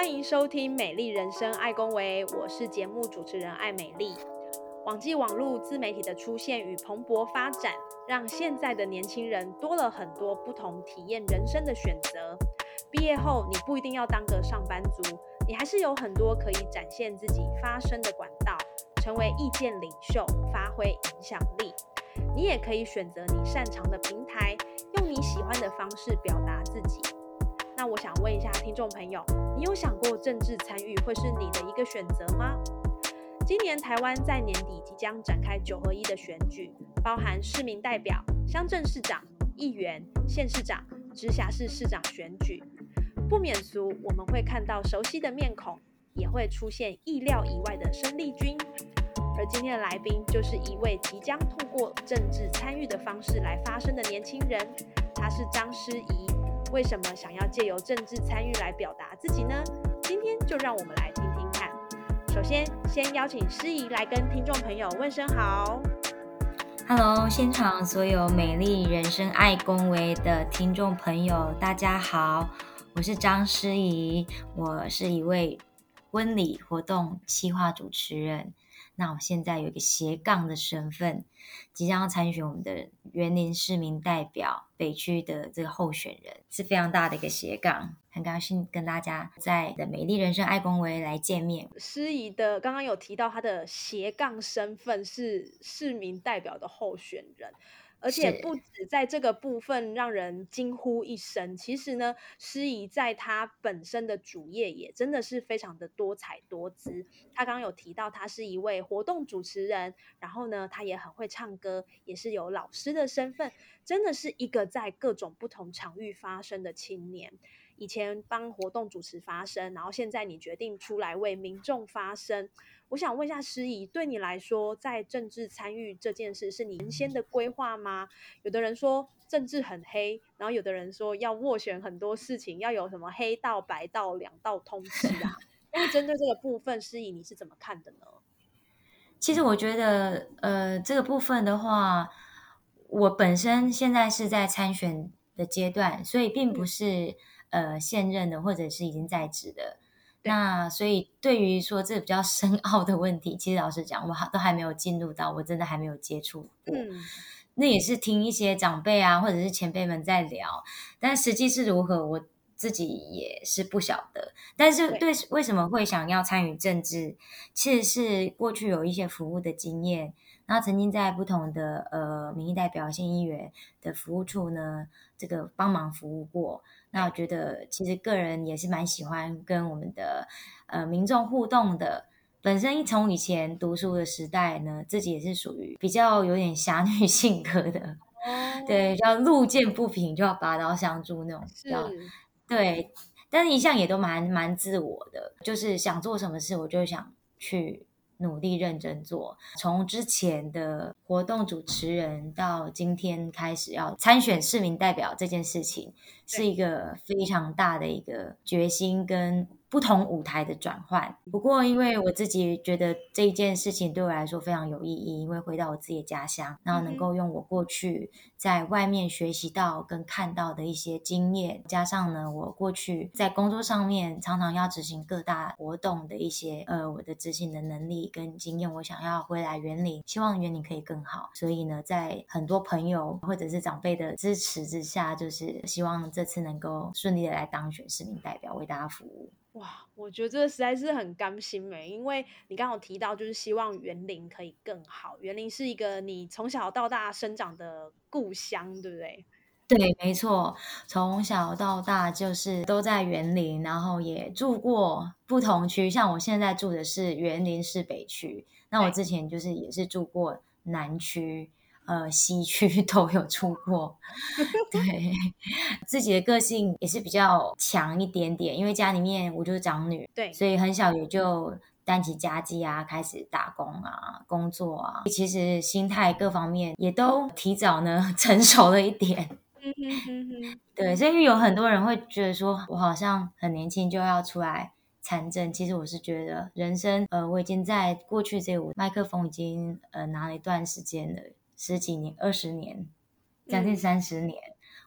欢迎收听《美丽人生爱公维》，我是节目主持人艾美丽。网际网络自媒体的出现与蓬勃发展，让现在的年轻人多了很多不同体验人生的选择。毕业后，你不一定要当个上班族，你还是有很多可以展现自己发声的管道，成为意见领袖，发挥影响力。你也可以选择你擅长的平台，用你喜欢的方式表达自己。那我想问一下听众朋友，你有想过政治参与会是你的一个选择吗？今年台湾在年底即将展开九合一的选举，包含市民代表、乡镇市长、议员、县市长、直辖市市长选举。不免俗，我们会看到熟悉的面孔，也会出现意料以外的生力军。而今天的来宾就是一位即将透过政治参与的方式来发声的年轻人，他是张诗怡。为什么想要借由政治参与来表达自己呢？今天就让我们来听听看。首先，先邀请诗怡来跟听众朋友问声好。Hello，现场所有美丽人生爱恭维的听众朋友，大家好，我是张诗怡，我是一位婚礼活动企划主持人。那我现在有一个斜杠的身份，即将要参选我们的园林市民代表北区的这个候选人，是非常大的一个斜杠。很高兴跟大家在的美丽人生爱公维来见面。司仪的刚刚有提到他的斜杠身份是市民代表的候选人。而且不止在这个部分让人惊呼一声，其实呢，诗怡在她本身的主业也真的是非常的多彩多姿。她刚刚有提到，她是一位活动主持人，然后呢，她也很会唱歌，也是有老师的身份，真的是一个在各种不同场域发声的青年。以前帮活动主持发声，然后现在你决定出来为民众发声。我想问一下诗怡，对你来说，在政治参与这件事是你原先的规划吗？有的人说政治很黑，然后有的人说要斡旋很多事情，要有什么黑道白道两道通吃啊。那针对这个部分，诗怡你是怎么看的呢？其实我觉得，呃，这个部分的话，我本身现在是在参选的阶段，所以并不是。呃，现任的或者是已经在职的，那所以对于说这比较深奥的问题，其实老实讲，我都还没有进入到，我真的还没有接触过。那也是听一些长辈啊，或者是前辈们在聊，但实际是如何，我自己也是不晓得。但是对为什么会想要参与政治，其实是过去有一些服务的经验，然后曾经在不同的呃民意代表、县议员的服务处呢，这个帮忙服务过。那我觉得，其实个人也是蛮喜欢跟我们的呃民众互动的。本身从以前读书的时代呢，自己也是属于比较有点侠女 性格的，对，叫路见不平就要拔刀相助那种，叫对。但是一向也都蛮蛮自我的，就是想做什么事，我就想去。努力认真做，从之前的活动主持人到今天开始要参选市民代表这件事情，是一个非常大的一个决心跟。不同舞台的转换。不过，因为我自己觉得这一件事情对我来说非常有意义，因为回到我自己的家乡，然后能够用我过去在外面学习到跟看到的一些经验，加上呢，我过去在工作上面常常要执行各大活动的一些呃我的执行的能力跟经验，我想要回来园林，希望园林可以更好。所以呢，在很多朋友或者是长辈的支持之下，就是希望这次能够顺利的来当选市民代表，为大家服务。哇，我觉得这实在是很甘心美，因为你刚刚提到，就是希望园林可以更好。园林是一个你从小到大生长的故乡，对不对？对，没错，从小到大就是都在园林，然后也住过不同区。像我现在住的是园林市北区，那我之前就是也是住过南区。呃西区 都有出过。对，自己的个性也是比较强一点点，因为家里面我就是长女，对，所以很小也就担起家计啊，开始打工啊，工作啊，其实心态各方面也都提早呢 成熟了一点。嗯哼哼哼，对，所以有很多人会觉得说，我好像很年轻就要出来参政。其实我是觉得，人生，呃，我已经在过去这五麦克风已经呃拿了一段时间了，十几年、二十年，将近三十年。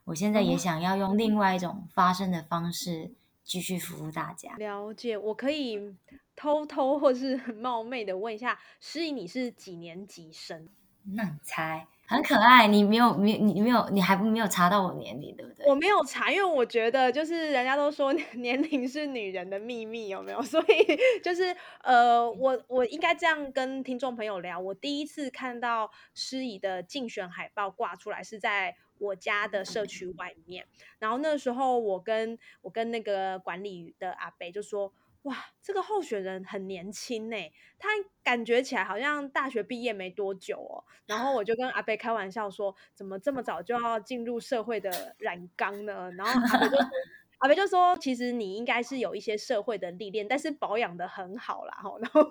我现在也想要用另外一种发声的方式继续服务大家。了解，我可以偷偷或是很冒昧的问一下，诗怡，你是几年级生？那你猜？很可爱，你没有没你没有你还没有查到我年龄对不对？我没有查，因为我觉得就是人家都说 年龄是女人的秘密，有没有？所以就是呃，我我应该这样跟听众朋友聊。我第一次看到诗怡的竞选海报挂出来是在我家的社区外面，然后那时候我跟我跟那个管理的阿北就说。哇，这个候选人很年轻呢，他感觉起来好像大学毕业没多久哦。然后我 就跟阿贝开玩笑说，怎么这么早就要进入社会的染缸呢？然后阿贝就 阿贝就说，其实你应该是有一些社会的历练，但是保养的很好啦。然后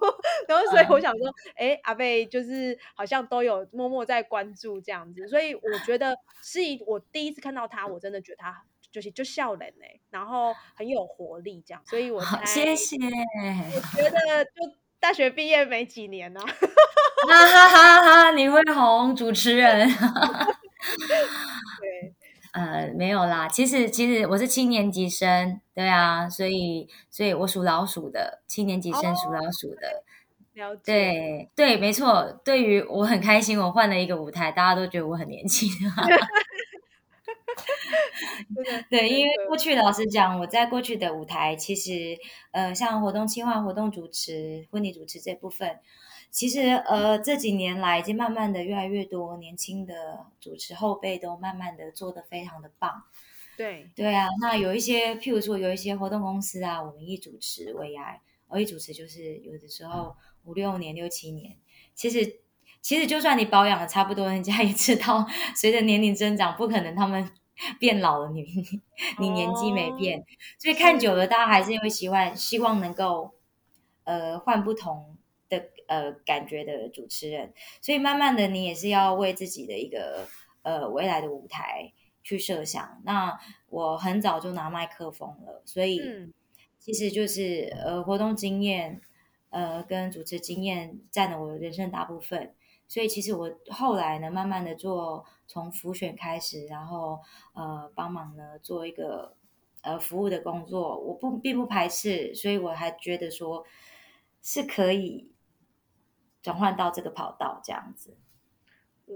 然后所以我想说，哎，阿贝就是好像都有默默在关注这样子，所以我觉得是我第一次看到他，我真的觉得他。就是就笑人哎，然后很有活力这样，所以我才谢谢。我觉得就大学毕业没几年呢，哈哈哈哈！你会红主持人？对，呃，没有啦。其实其实我是七年级生，对啊，所以所以我属老鼠的，七年级生属老鼠的。了解。对对，没错。对于我很开心，我换了一个舞台，大家都觉得我很年轻。对，因为过去老实讲，我在过去的舞台，其实呃，像活动计划、活动主持、婚礼主持这部分，其实呃这几年来，已经慢慢的越来越多年轻的主持后辈都慢慢的做的非常的棒。对对啊，那有一些，譬如说有一些活动公司啊，我们一主持为爱，我一主持就是有的时候五六年、六七年，其实其实就算你保养的差不多，人家也知道，随着年龄增长，不可能他们。变老了，你你年纪没变，所以看久了，大家还是因为喜欢，希望能够呃换不同的呃感觉的主持人，所以慢慢的，你也是要为自己的一个呃未来的舞台去设想。那我很早就拿麦克风了，所以其实就是呃活动经验呃跟主持经验占了我人生大部分。所以其实我后来呢，慢慢的做从浮选开始，然后呃帮忙呢做一个呃服务的工作，我不并不排斥，所以我还觉得说是可以转换到这个跑道这样子。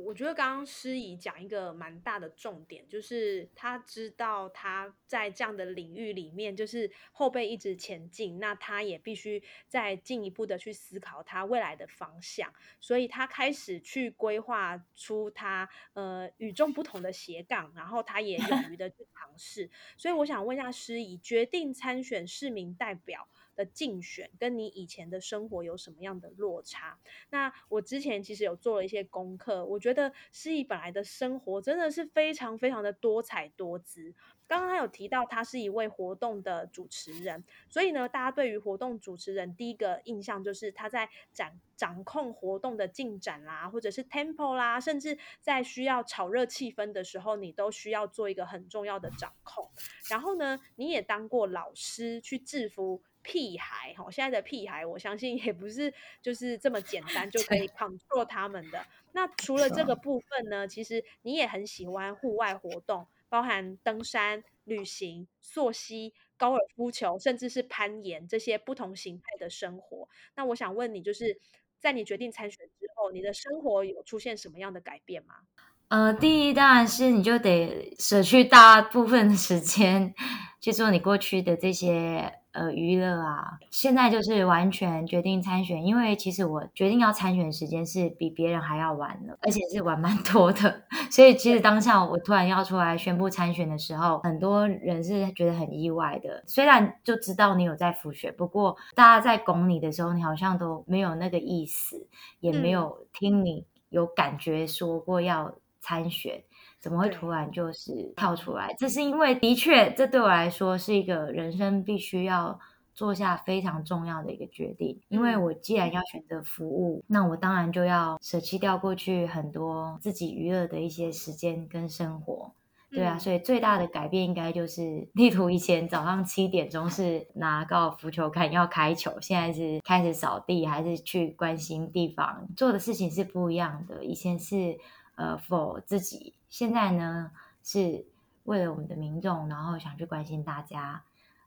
我觉得刚刚诗怡讲一个蛮大的重点，就是他知道他在这样的领域里面，就是后辈一直前进，那他也必须再进一步的去思考他未来的方向，所以他开始去规划出他呃与众不同的斜杠，然后他也勇于的去尝试。所以我想问一下诗怡，决定参选市民代表。的竞选跟你以前的生活有什么样的落差？那我之前其实有做了一些功课，我觉得诗意本来的生活真的是非常非常的多彩多姿。刚刚他有提到他是一位活动的主持人，所以呢，大家对于活动主持人第一个印象就是他在掌掌控活动的进展啦，或者是 tempo 啦，甚至在需要炒热气氛的时候，你都需要做一个很重要的掌控。然后呢，你也当过老师，去制服。屁孩哈，现在的屁孩，我相信也不是就是这么简单就可以 control 他们的。那除了这个部分呢，其实你也很喜欢户外活动，包含登山、旅行、溯溪、高尔夫球，甚至是攀岩这些不同形态的生活。那我想问你，就是在你决定参选之后，你的生活有出现什么样的改变吗？呃，第一当然是你就得舍去大部分的时间去做你过去的这些。呃，娱乐啊，现在就是完全决定参选，因为其实我决定要参选时间是比别人还要晚了，而且是晚蛮多的。所以其实当下我突然要出来宣布参选的时候，很多人是觉得很意外的。虽然就知道你有在复选，不过大家在拱你的时候，你好像都没有那个意思，也没有听你。有感觉说过要参选，怎么会突然就是跳出来？这是因为的确，这对我来说是一个人生必须要做下非常重要的一个决定。因为嗯我既然要选择服务，那我当然就要舍弃掉过去很多自己娱乐的一些时间跟生活。对啊，嗯所以最大的改变应该就是，例如以前早上七点钟是拿高尔夫球杆要开球，现在是开始扫地，还是去关心地方，做的事情是不一样的。以前是呃 for 自己，现在呢是为了我们的民众，然后想去关心大家。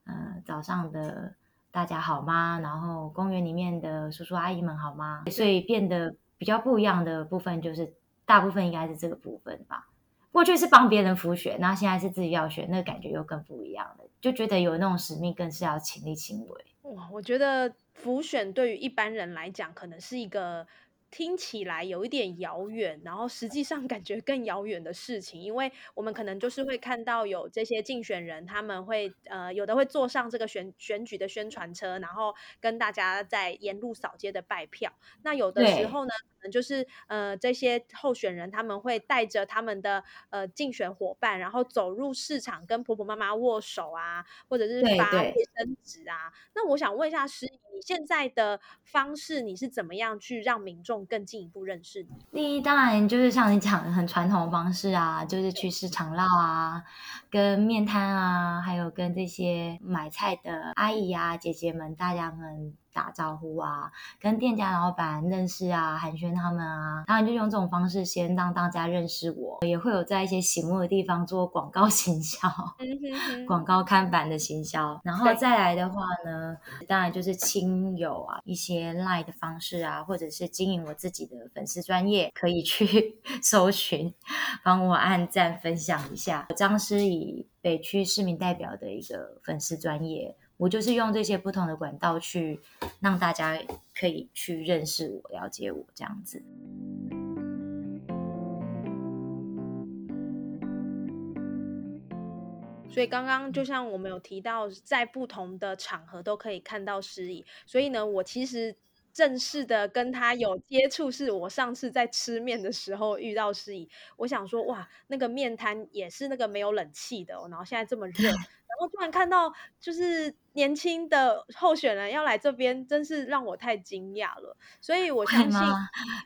呃，早上的大家好吗？然后公园里面的叔叔阿姨们好吗？所以变得比较不一样的部分，就是大部分应该是这个部分吧。过去是帮别人辅选，然后现在是自己要选，那感觉又更不一样了，就觉得有那种使命，更是要亲力亲为。哇，我觉得浮选对于一般人来讲，可能是一个听起来有一点遥远，然后实际上感觉更遥远的事情，因为我们可能就是会看到有这些竞选人，他们会呃有的会坐上这个选选举的宣传车，然后跟大家在沿路扫街的拜票。那有的时候呢，可能就是呃这些候选人他们会带着他们的呃竞选伙伴，然后走入市场跟婆婆妈妈握手啊，或者是发卫生纸啊。那我想问一下诗怡，你现在的方式你是怎么样去让民众更进一步认识你？第一，当然就是像你讲的很传统的方式啊，就是去市场绕啊，跟面摊啊，还有跟这些买菜的阿姨啊、姐姐们，大家们打招呼啊，跟店家老板认识啊，寒暄他们啊，当然就用这种方式先让大家认识我，也会有在一些醒目的地方做广告行销。广告看板的行销，然后再来的话呢，当然就是亲友啊，一些 line 的方式啊，或者是经营我自己的粉丝专业，可以去 搜寻，帮我按赞分享一下。张诗怡北区市民代表的一个粉丝专业，我就是用这些不同的管道去让大家可以去认识我、了解我这样子。所以刚刚就像我们有提到，在不同的场合都可以看到诗意。所以呢，我其实正式的跟他有接触，是我上次在吃面的时候遇到诗意。我想说，哇，那个面摊也是那个没有冷气的、哦，然后现在这么热，然后突然看到就是年轻的候选人要来这边，真是让我太惊讶了。所以我相信，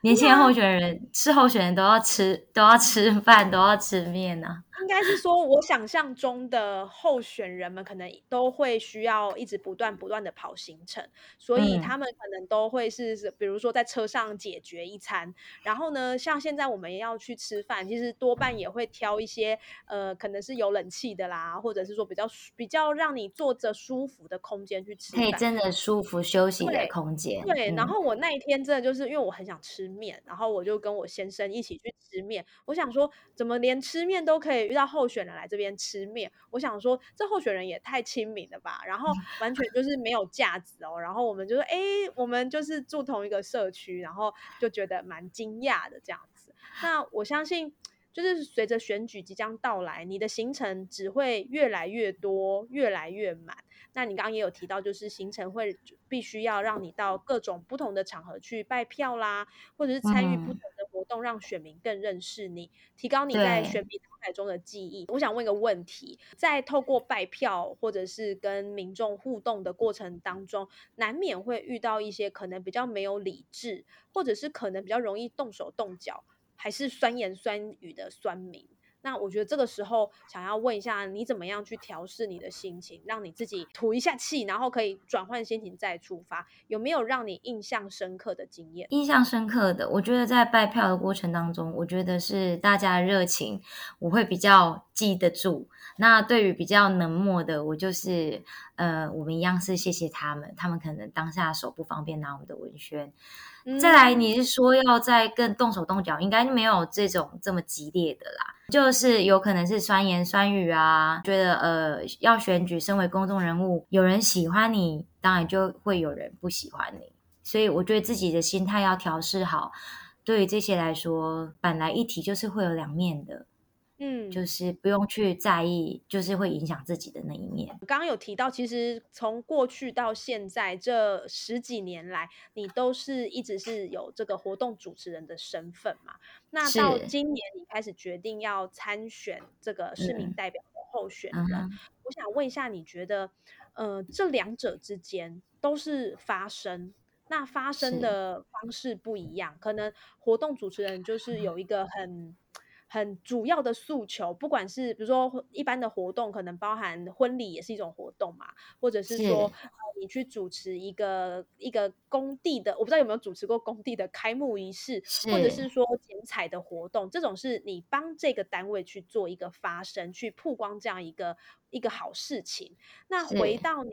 年轻的候选人是候选人都要吃，都要吃饭，都要吃面啊。应该是说，我想象中的候选人们可能都会需要一直不断不断的跑行程，所以嗯他们可能都会是，是比如说在车上解决一餐，然后呢，像现在我们要去吃饭，其实多半也会挑一些呃，可能是有冷气的啦，或者是说比较舒比较让你坐着舒服的空间去吃。可以真的舒服休息的空间。对，然嗯后我那一天真的就是因为我很想吃面，然后我就跟我先生一起去吃面。我想说，怎么连吃面都可以遇到候选人来这边吃面？我想说，这候选人也太亲民了吧！然后完全就是没有价值哦。然后我们就说，哎，我们就是住同一个社区，然后就觉得蛮惊讶的这样子。那我相信。就是随着选举即将到来，你的行程只会越来越多，越来越满。那你刚刚也有提到，就是行程会必须要让你到各种不同的场合去拜票啦，或者是参与不嗯同的活动，让选民更认识你，提高你在选民脑海中的记忆。我想问一个问题，在透过拜票或者是跟民众互动的过程当中，难免会遇到一些可能比较没有理智，或者是可能比较容易动手动脚，还是酸言酸语的酸民。那我觉得这个时候想要问一下，你怎么样去调试你的心情，让你自己吐一下气，然后可以转换心情再出发？有没有让你印象深刻的经验？印象深刻的，我觉得在拜票的过程当中，我觉得是大家的热情，我会比较记得住。那对于比较冷漠的，我就是呃，我们一样是谢谢他们，他们可能当下手不方便拿我们的文宣。再来，嗯你是说要再更动手动脚，应该没有这种这么激烈的啦，就是有可能是酸言酸语啊，觉得呃要选举，身为公众人物，有人喜欢你，当然就会有人不喜欢你，所以我觉得自己的心态要调试好。对于这些来说，本来一题就是会有两面的，嗯，就是不用去在意，就是会影响自己的那一面。刚刚有提到，其实从过去到现在这十几年来，你都是一直是有这个活动主持人的身份嘛？那到今年你开始决定要参选这个市民代表的候选人，我想问一下，你觉得呃这两者之间都是发生？那发生的方式不一样，可能活动主持人就是有一个很。很主要的诉求，不管是比如说一般的活动，可能包含婚礼也是一种活动嘛，或者是说你去主持一个一个工地的，我不知道有没有主持过工地的开幕仪式，或者是说剪彩的活动，这种是你帮这个单位去做一个发声，去曝光这样一个一个好事情。那回到你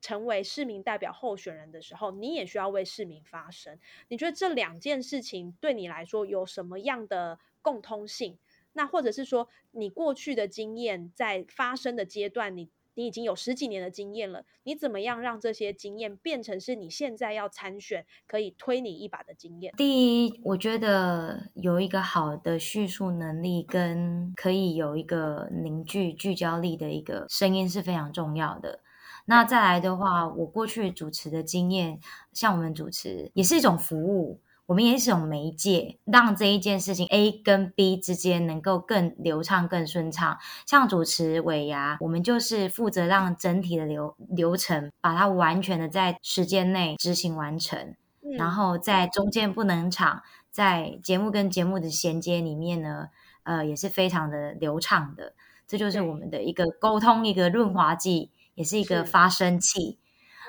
成为市民代表候选人的时候，你也需要为市民发声。你觉得这两件事情对你来说有什么样的？共通性，那或者是说，你过去的经验在发生的阶段，你你已经有十几年的经验了，你怎么样让这些经验变成是你现在要参选可以推你一把的经验？第一，我觉得有一个好的叙述能力，跟可以有一个凝聚聚焦力的一个声音是非常重要的。那再来的话，我过去主持的经验，像我们主持也是一种服务。我们也是一种媒介，让这一件事情 A 跟 B 之间能够更流畅、更顺畅。像主持尾牙，我们就是负责让整体的流流程把它完全的在时间内执行完成，然后在中间不能场，在节目跟节目的衔接里面呢，呃，也是非常的流畅的。这就是我们的一个沟通，一个润滑剂，也是一个发声器。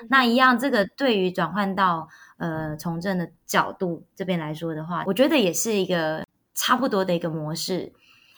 那一样，这个对于转换到呃从政的角度这边来说的话，我觉得也是一个差不多的一个模式，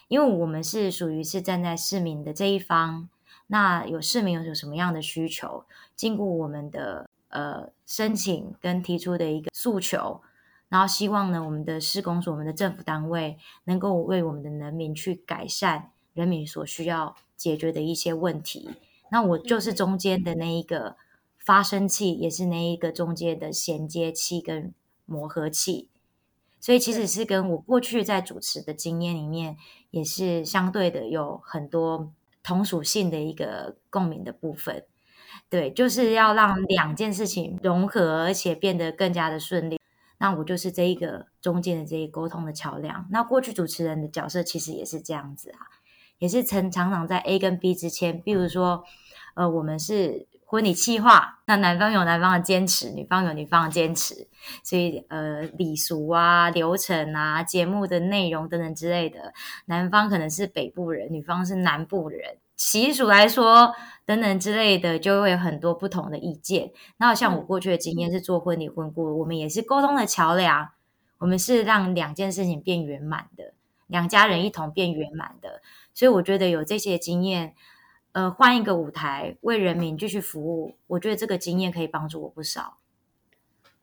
因为我们是属于是站在市民的这一方，那有市民有什么样的需求，经过我们的呃申请跟提出的一个诉求，然后希望呢我们的施工所、我们的政府单位能够为我们的人民去改善人民所需要解决的一些问题，那我就是中间的那一个。发生器也是那一个中间的衔接器跟磨合器，所以其实是跟我过去在主持的经验里面也是相对的有很多同属性的一个共鸣的部分。对，就是要让两件事情融合，而且变得更加的顺利。那我就是这一个中间的这一沟通的桥梁。那过去主持人的角色其实也是这样子啊，也是曾常常在 A 跟 B 之间，比如说，呃，我们是。婚礼计划，那男方有男方的坚持，女方有女方的坚持，所以呃礼俗啊、流程啊、节目的内容等等之类的，男方可能是北部人，女方是南部人，习俗来说等等之类的，就会有很多不同的意见。那像我过去的经验是做婚礼婚顾，我们也是沟通的桥梁，我们是让两件事情变圆满的，两家人一同变圆满的，所以我觉得有这些经验。呃，换一个舞台为人民继续服务，我觉得这个经验可以帮助我不少。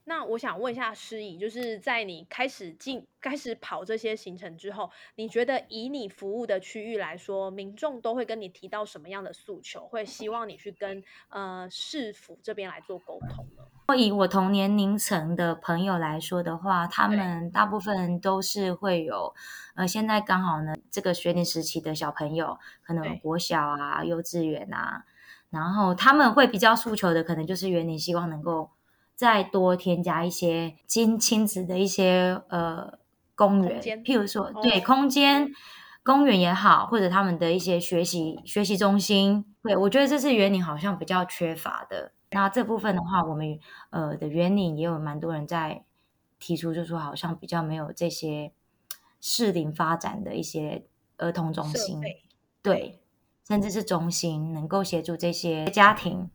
那我想问一下诗怡，就是在你开始进、开始跑这些行程之后，你觉得以你服务的区域来说，民众都会跟你提到什么样的诉求，会希望你去跟呃市府这边来做沟通？以我同年龄层的朋友来说的话，他们大部分都是会有，呃，现在刚好呢，这个学龄时期的小朋友，可能国小啊、幼稚园啊，然后他们会比较诉求的，可能就是园林希望能够再多添加一些亲亲子的一些呃公园，譬如说对空间公园也好，或者他们的一些学习学习中心，对我觉得这是园林好像比较缺乏的。那这部分的话，我们呃的园林也有蛮多人在提出，就说好像比较没有这些适龄发展的一些儿童中心，对，甚至是中心能够协助这些家庭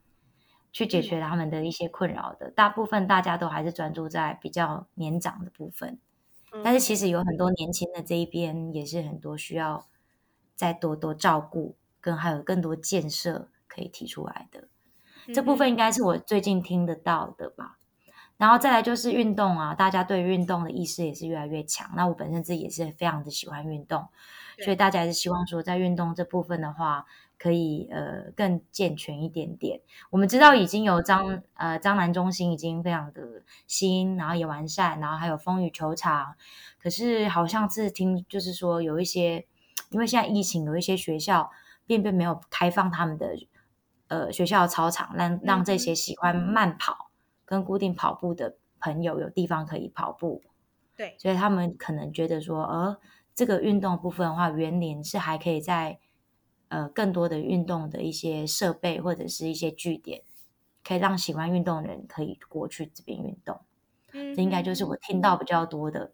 去解决他们的一些困扰的。大部分大家都还是专注在比较年长的部分，但是其实有很多年轻的这一边也是很多需要再多多照顾，跟还有更多建设可以提出来的。这部分应该是我最近听得到的吧，然后再来就是运动啊，大家对运动的意识也是越来越强。那我本身自己也是非常的喜欢运动，所以大家还是希望说，在运动这部分的话，可以呃更健全一点点。我们知道已经有张呃张南中心已经非常的新，然后也完善，然后还有风雨球场，可是好像是听就是说有一些因为现在疫情有一些学校并并没有开放他们的呃学校操场，让让这些喜欢慢跑跟固定跑步的朋友有地方可以跑步。对，所以他们可能觉得说，呃，这个运动部分的话，园林是还可以在呃更多的运动的一些设备或者是一些据点，可以让喜欢运动的人可以过去这边运动。这应该就是我听到比较多的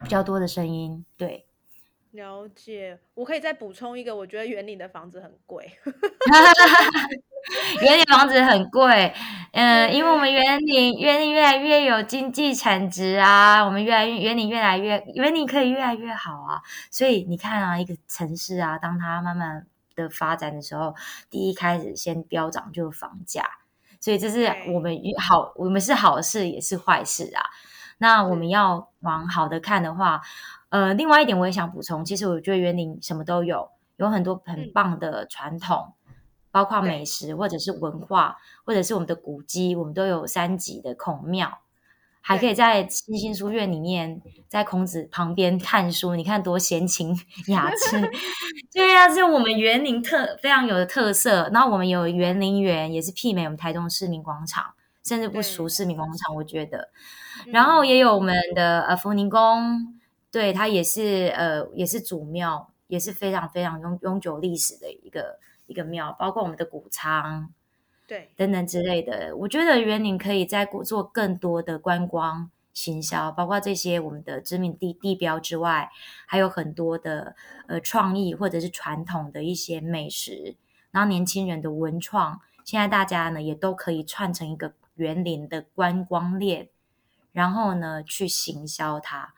比较多的声音。对，了解。我可以再补充一个，我觉得园林的房子很贵。园林房子很贵，嗯，因为我们园林园林越来越有经济产值啊，我们越来越园林越来越园林可以越来越好啊，所以你看啊，一个城市啊，当它慢慢的发展的时候，第一开始先飙涨就是房价，所以这是我们好，我们是好事也是坏事啊。那我们要往好的看的话，呃，另外一点我也想补充，其实我觉得园林什么都有，有很多很棒的传统。包括美食，或者是文化，或者是我们的古迹，我们都有三级的孔庙，还可以在星星书院里面，在孔子旁边看书，你看多闲情 雅致。对啊，是我们园林特非常有的特色。然后我们有园林园，也是媲美我们台中市民广场，甚至不输市民广场，我觉得。然后也有我们的呃福宁宫，对，它也是呃也是祖庙，也是非常非常永永久历史的一个。一个庙，包括我们的谷仓，对，等等之类的。我觉得园林可以在做更多的观光行销，包括这些我们的知名地地标之外，还有很多的呃创意或者是传统的一些美食，然后年轻人的文创，现在大家呢也都可以串成一个园林的观光链，然后呢去行销它，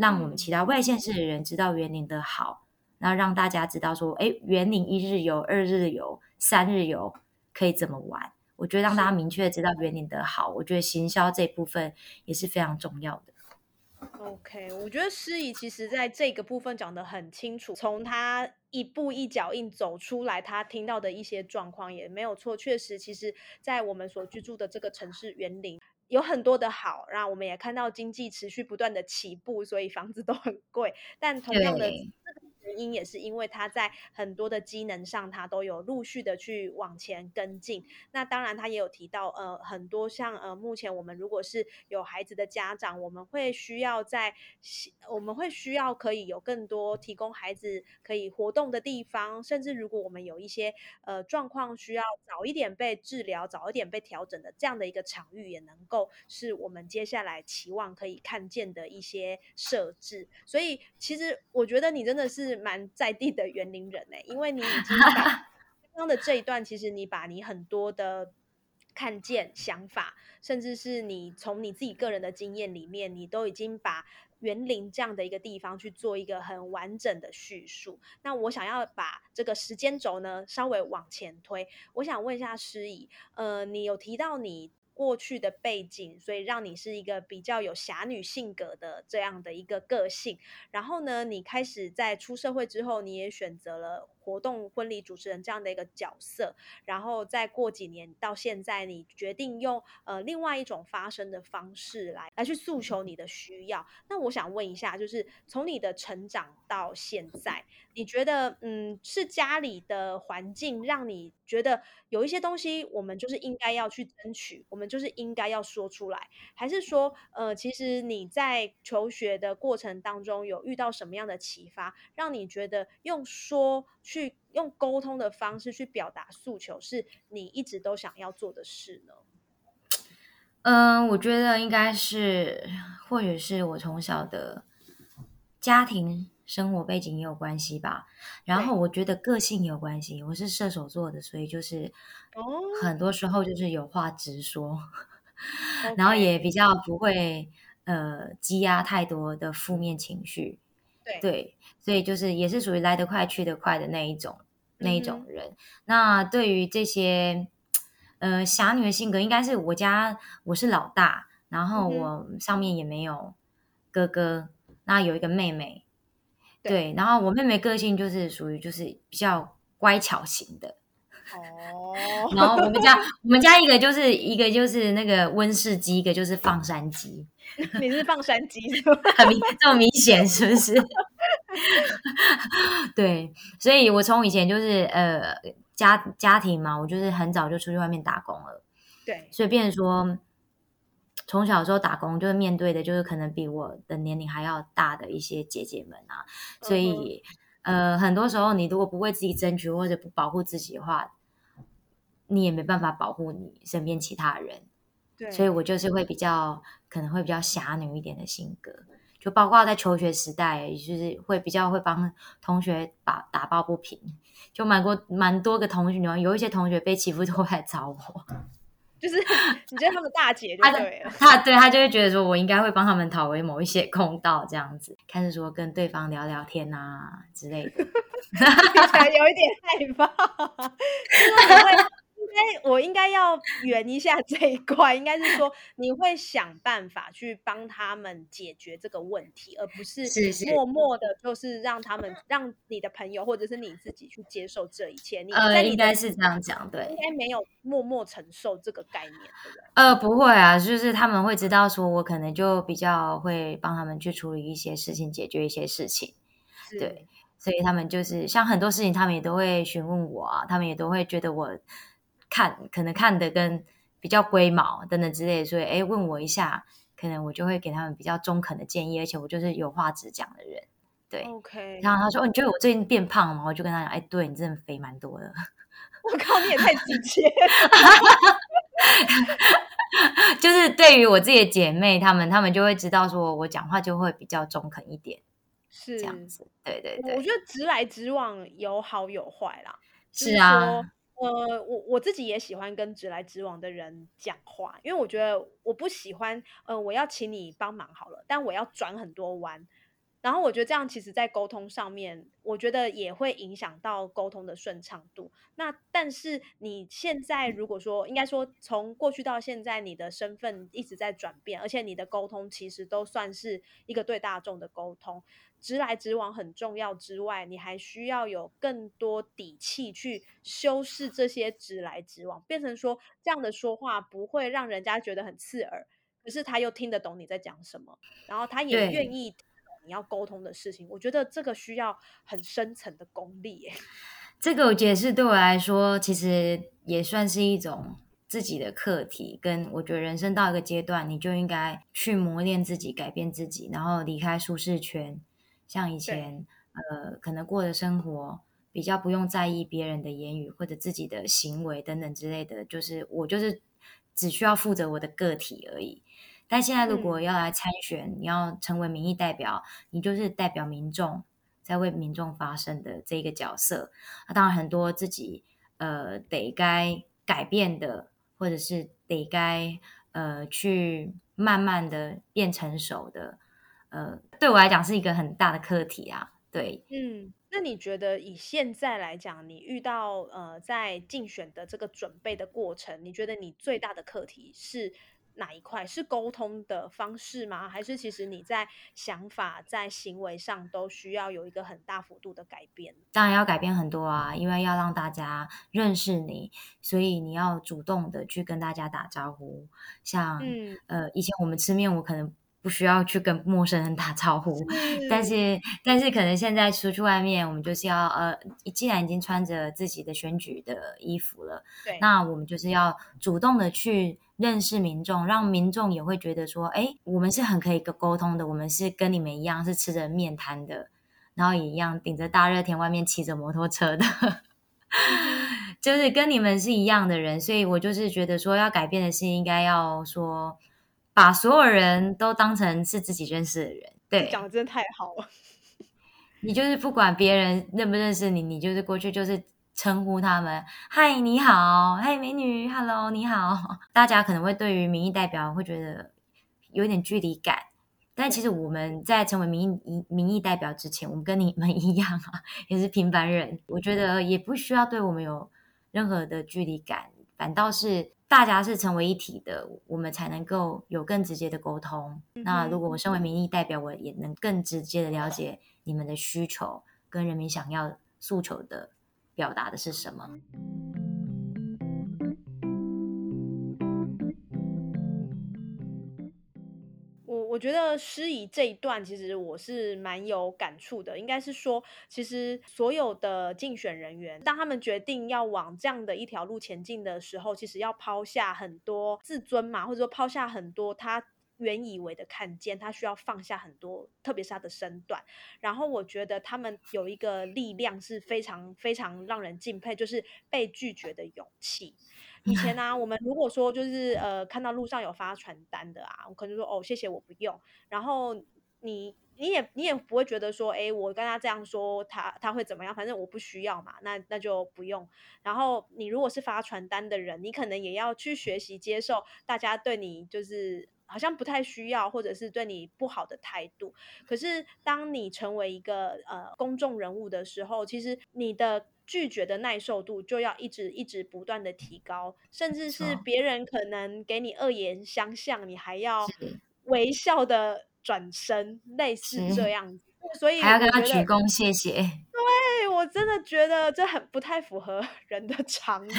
让我们其他外县市的人知道园林的好。然后让大家知道说，哎，园林一日游、二日游、三日游可以怎么玩？我觉得让大家明确知道园林的好，我觉得行销这部分也是非常重要的。OK，我觉得诗怡其实在这个部分讲得很清楚，从他一步一脚印走出来，他听到的一些状况也没有错。确实，其实，在我们所居住的这个城市园林有很多的好，然后我们也看到经济持续不断的起步，所以房子都很贵。但同样的。原因也是因为他在很多的机能上，他都有陆续的去往前跟进。那当然，他也有提到，呃，很多像呃，目前我们如果是有孩子的家长，我们会需要在，我们会需要可以有更多提供孩子可以活动的地方，甚至如果我们有一些呃状况需要早一点被治疗、早一点被调整的这样的一个场域，也能够是我们接下来期望可以看见的一些设置。所以，其实我觉得你真的是。蛮在地的园林人呢，因为你已经把 刚刚的这一段，其实你把你很多的看见、想法，甚至是你从你自己个人的经验里面，你都已经把园林这样的一个地方去做一个很完整的叙述。那我想要把这个时间轴呢稍微往前推，我想问一下诗怡，呃，你有提到你。过去的背景，所以让你是一个比较有侠女性格的这样的一个个性。然后呢，你开始在出社会之后，你也选择了。活动婚礼主持人这样的一个角色，然后再过几年到现在，你决定用呃另外一种发声的方式来来去诉求你的需要。那我想问一下，就是从你的成长到现在，你觉得嗯是家里的环境让你觉得有一些东西我们就是应该要去争取，我们就是应该要说出来，还是说呃其实你在求学的过程当中有遇到什么样的启发，让你觉得用说去。用沟通的方式去表达诉求，是你一直都想要做的事呢？嗯，我觉得应该是，或许是我从小的家庭生活背景也有关系吧。然后我觉得个性有关系，我是射手座的，所以就是很多时候就是有话直说，然后也比较不会呃积压太多的负面情绪。对，所以就是也是属于来得快去得快的那一种那一种人。那对于这些呃侠女的性格，应该是我家我是老大，然后我上面也没有哥哥，那有一个妹妹。对，然后我妹妹个性就是属于就是比较乖巧型的。哦，然后我们家 我们家一个就是一个就是那个温室鸡，一个就是放山鸡。你是放山鸡，很明这么明显是不是？对，所以我从以前就是呃家家庭嘛，我就是很早就出去外面打工了。对，所以变成说，从小时候打工就是面对的就是可能比我的年龄还要大的一些姐姐们啊，所以呃很多时候你如果不为自己争取或者不保护自己的话，你也没办法保护你身边其他人。对，所以我就是会比较可能会比较侠女一点的性格。就包括在求学时代，就是会比较会帮同学打打抱不平，就蛮多蛮多个同学，有一些同学被欺负都会来找我，就是你觉得他们大姐就对了，他对他就会觉得说我应该会帮他们讨回某一些公道，这样子，开始说跟对方聊聊天啊之类的，有一点害怕，因为会。该我应该要圆一下这一块，应该是说你会想办法去帮他们解决这个问题，而不是默默的，就是让他们让你的朋友或者是你自己去接受这一切。你呃，应该是这样讲，对，应该没有默默承受这个概念，对不对？呃，不会啊，就是他们会知道，说我可能就比较会帮他们去处理一些事情，解决一些事情，对，所以他们就是像很多事情，他们也都会询问我啊，他们也都会觉得我。看可能看的跟比较龟毛等等之类，所以哎问我一下，可能我就会给他们比较中肯的建议，而且我就是有话直讲的人，对。OK。然后他说：“哦，你觉得我最近变胖了吗？”我就跟他讲：“哎，对你真的肥蛮多的。”我靠，你也太直接。就是对于我自己的姐妹，她们她们就会知道说我讲话就会比较中肯一点，是这样子。对对对，我觉得直来直往有好有坏啦。是啊。呃，我我自己也喜欢跟直来直往的人讲话，因为我觉得我不喜欢，呃，我要请你帮忙好了，但我要转很多弯，然后我觉得这样其实，在沟通上面，我觉得也会影响到沟通的顺畅度。那但是你现在如果说，应该说从过去到现在，你的身份一直在转变，而且你的沟通其实都算是一个对大众的沟通。直来直往很重要之外，你还需要有更多底气去修饰这些直来直往，变成说这样的说话不会让人家觉得很刺耳，可是他又听得懂你在讲什么，然后他也愿意你要沟通的事情。我觉得这个需要很深层的功力。这个解释对我来说，其实也算是一种自己的课题。跟我觉得人生到一个阶段，你就应该去磨练自己，改变自己，然后离开舒适圈。像以前，呃，可能过的生活比较不用在意别人的言语或者自己的行为等等之类的，就是我就是只需要负责我的个体而已。但现在如果要来参选，你要成为民意代表，你就是代表民众，在为民众发声的这个角色。那当然很多自己呃得该改变的，或者是得该呃去慢慢的变成熟的。呃，对我来讲是一个很大的课题啊。对，嗯，那你觉得以现在来讲，你遇到呃在竞选的这个准备的过程，你觉得你最大的课题是哪一块？是沟通的方式吗？还是其实你在想法、在行为上都需要有一个很大幅度的改变？当然要改变很多啊，因为要让大家认识你，所以你要主动的去跟大家打招呼。像呃，以前我们吃面，我可能。不需要去跟陌生人打招呼，但是。但是可能现在出去外面，我们就是要呃，既然已经穿着自己的选举的衣服了，对，那我们就是要主动的去认识民众，让民众也会觉得说，哎，我们是很可以沟通的，我们是跟你们一样是吃着面摊的，然后也一样顶着大热天外面骑着摩托车的，就是跟你们是一样的人，所以我就是觉得说要改变的是应该要说。把所有人都当成是自己认识的人，对，讲的真的太好了。你就是不管别人认不认识你，你就是过去就是称呼他们，嗨，你好，嗨，美女，hello，你好。大家可能会对于民意代表会觉得有点距离感，但其实我们在成为民意民意代表之前，我们跟你们一样啊，也是平凡人。我觉得也不需要对我们有任何的距离感，反倒是。大家是成为一体的，我们才能够有更直接的沟通。那如果我身为民意代表，我也能更直接的了解你们的需求跟人民想要诉求的表达的是什么。我觉得诗怡这一段其实我是蛮有感触的，应该是说，其实所有的竞选人员，当他们决定要往这样的一条路前进的时候，其实要抛下很多自尊嘛，或者说抛下很多他。原以为的看见，他需要放下很多，特别是他的身段。然后我觉得他们有一个力量是非常非常让人敬佩，就是被拒绝的勇气。以前呢，我们如果说就是呃看到路上有发传单的啊，我可能说哦谢谢我不用。然后你你也你也不会觉得说，哎，我跟他这样说，他他会怎么样？反正我不需要嘛，那那就不用。然后你如果是发传单的人，你可能也要去学习接受大家对你就是。好像不太需要，或者是对你不好的态度。可是，当你成为一个呃公众人物的时候，其实你的拒绝的耐受度就要一直一直不断的提高，甚至是别人可能给你恶言相向，你还要微笑的转身，类似这样子。所以还要跟他鞠躬谢谢。对我真的觉得这很不太符合 人的常理。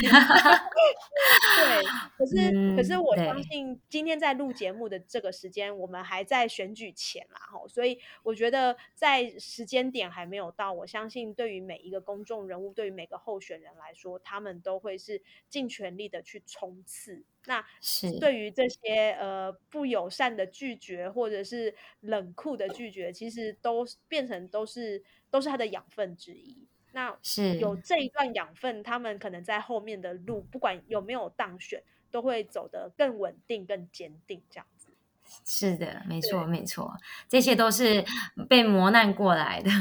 对，可是可是我相信今天在录节目的这个时间，我们还在选举前嘛，吼，所以我觉得在时间点还没有到，我相信对于每一个公众人物，对于每个候选人来说，他们都会是尽全力的去冲刺。那是对于这些呃不友善的拒绝或者是冷酷的拒绝，其实都变成都是都是他的养分之一。那是有这一段养分，他们可能在后面的路，不管有没有当选，都会走得更稳定、更坚定这样子。是的，没错，没错，这些都是被磨难过来的。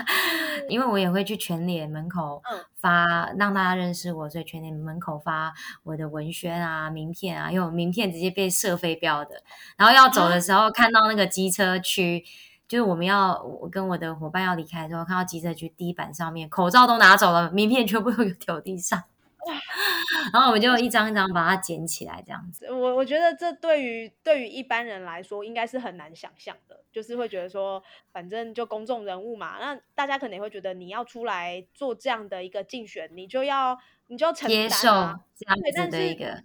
因为我也会去全联门口发，让大家认识我，所以全联门口发我的文宣啊、名片啊，因为我名片直接被射飞镖的。然后要走的时候，看到那个机车区。就是我们要我跟我的伙伴要离开的时候，看到机车区地板上面口罩都拿走了，名片全部都掉地上，然后我们就一张一张把它捡起来，这样子。我我觉得这对于对于一般人来说，应该是很难想象的，就是会觉得说，反正就公众人物嘛，那大家可能会觉得你要出来做这样的一个竞选，你就要你就要承担这样子的一个。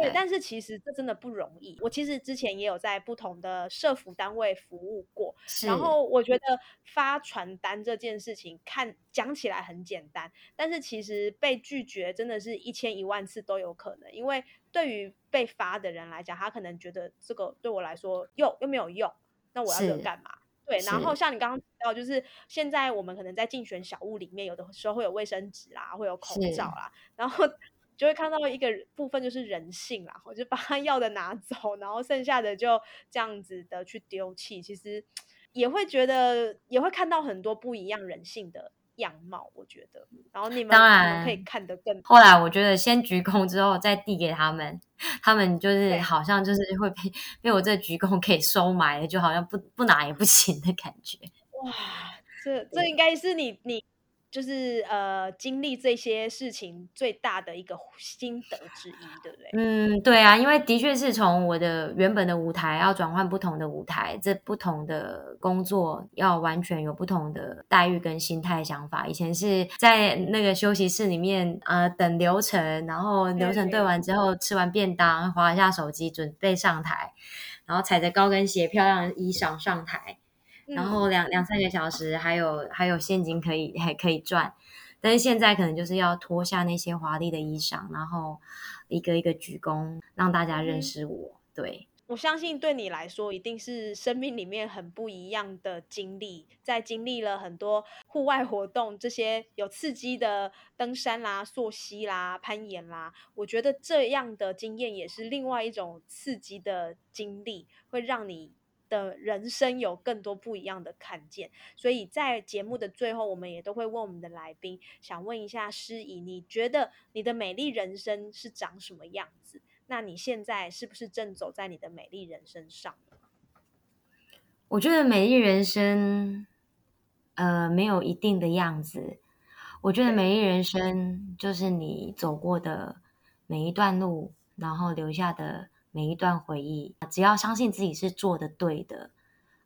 对，但是其实这真的不容易。我其实之前也有在不同的社服单位服务过，然后我觉得发传单这件事情，看讲起来很简单，但是其实被拒绝真的是一千一万次都有可能。因为对于被发的人来讲，他可能觉得这个对我来说又又没有用，那我要这个干嘛？对，然后像你刚刚提到，就是现在我们可能在竞选小物里面，有的时候会有卫生纸啦，会有口罩啦，然后。就会看到一个部分就是人性啦，我就把他 要的拿走，然后剩下的就这样子的去丢弃。其实也会觉得，也会看到很多不一样人性的样貌。我觉得，然后你们当然可以看得更。后来我觉得先鞠躬之后再递给他们，他们就是好像就是会被被我这鞠躬给收埋了，就好像不不拿也不行的感觉。哇，这这应该是你你。就是呃，经历这些事情最大的一个心得之一，对不对？嗯，对啊，因为的确是从我的原本的舞台要转换不同的舞台，这不同的工作要完全有不同的待遇跟心态想法。以前是在那个休息室里面呃等流程，然后流程对完之后吃完便当，划一下手机准备上台，然后踩着高跟鞋漂亮的衣裳上台。然后两两三个小时，还有还有现金可以还可以赚，但是现在可能就是要脱下那些华丽的衣裳，然后一个一个鞠躬，让大家认识我。对我相信对你来说，一定是生命里面很不一样的经历，在经历了很多户外活动，这些有刺激的登山啦、溯溪啦、攀岩啦，我觉得这样的经验也是另外一种刺激的经历，会让你。的人生有更多不一样的看见，所以在节目的最后，我们也都会问我们的来宾，想问一下诗怡，你觉得你的美丽人生是长什么样子？那你现在是不是正走在你的美丽人生上？我觉得美丽人生，呃，没有一定的样子。我觉得美丽人生就是你走过的每一段路，然后留下的。每一段回忆，只要相信自己是做的对的，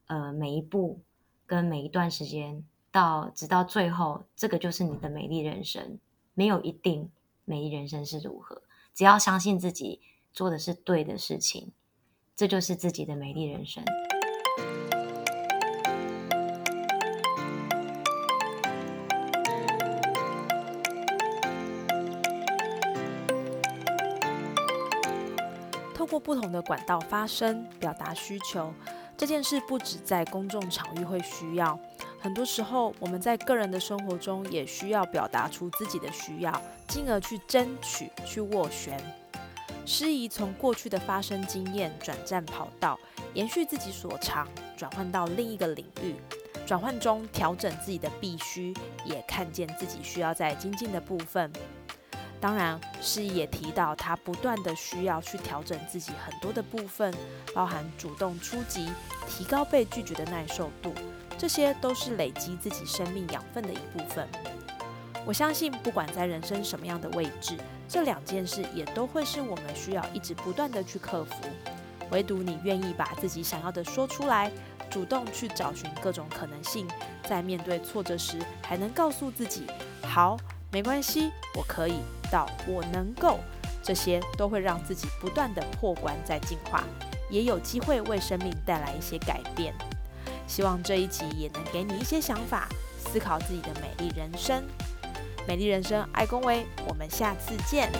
呃，每一步跟每一段时间，到直到最后，这个就是你的美丽人生。没有一定美丽人生是如何，只要相信自己做的是对的事情，这就是自己的美丽人生。过不同的管道发声，表达需求，这件事不止在公众场域会需要，很多时候我们在个人的生活中也需要表达出自己的需要，进而去争取、去斡旋。适宜从过去的发声经验转战跑道，延续自己所长，转换到另一个领域。转换中调整自己的必须，也看见自己需要在精进的部分。当然，诗怡也提到，他不断的需要去调整自己很多的部分，包含主动出击、提高被拒绝的耐受度，这些都是累积自己生命养分的一部分。我相信，不管在人生什么样的位置，这两件事也都会是我们需要一直不断的去克服。唯独你愿意把自己想要的说出来，主动去找寻各种可能性，在面对挫折时，还能告诉自己：好，没关系，我可以。到我能够，这些都会让自己不断的破关在进化，也有机会为生命带来一些改变。希望这一集也能给你一些想法，思考自己的美丽人生。美丽人生，爱恭维，我们下次见。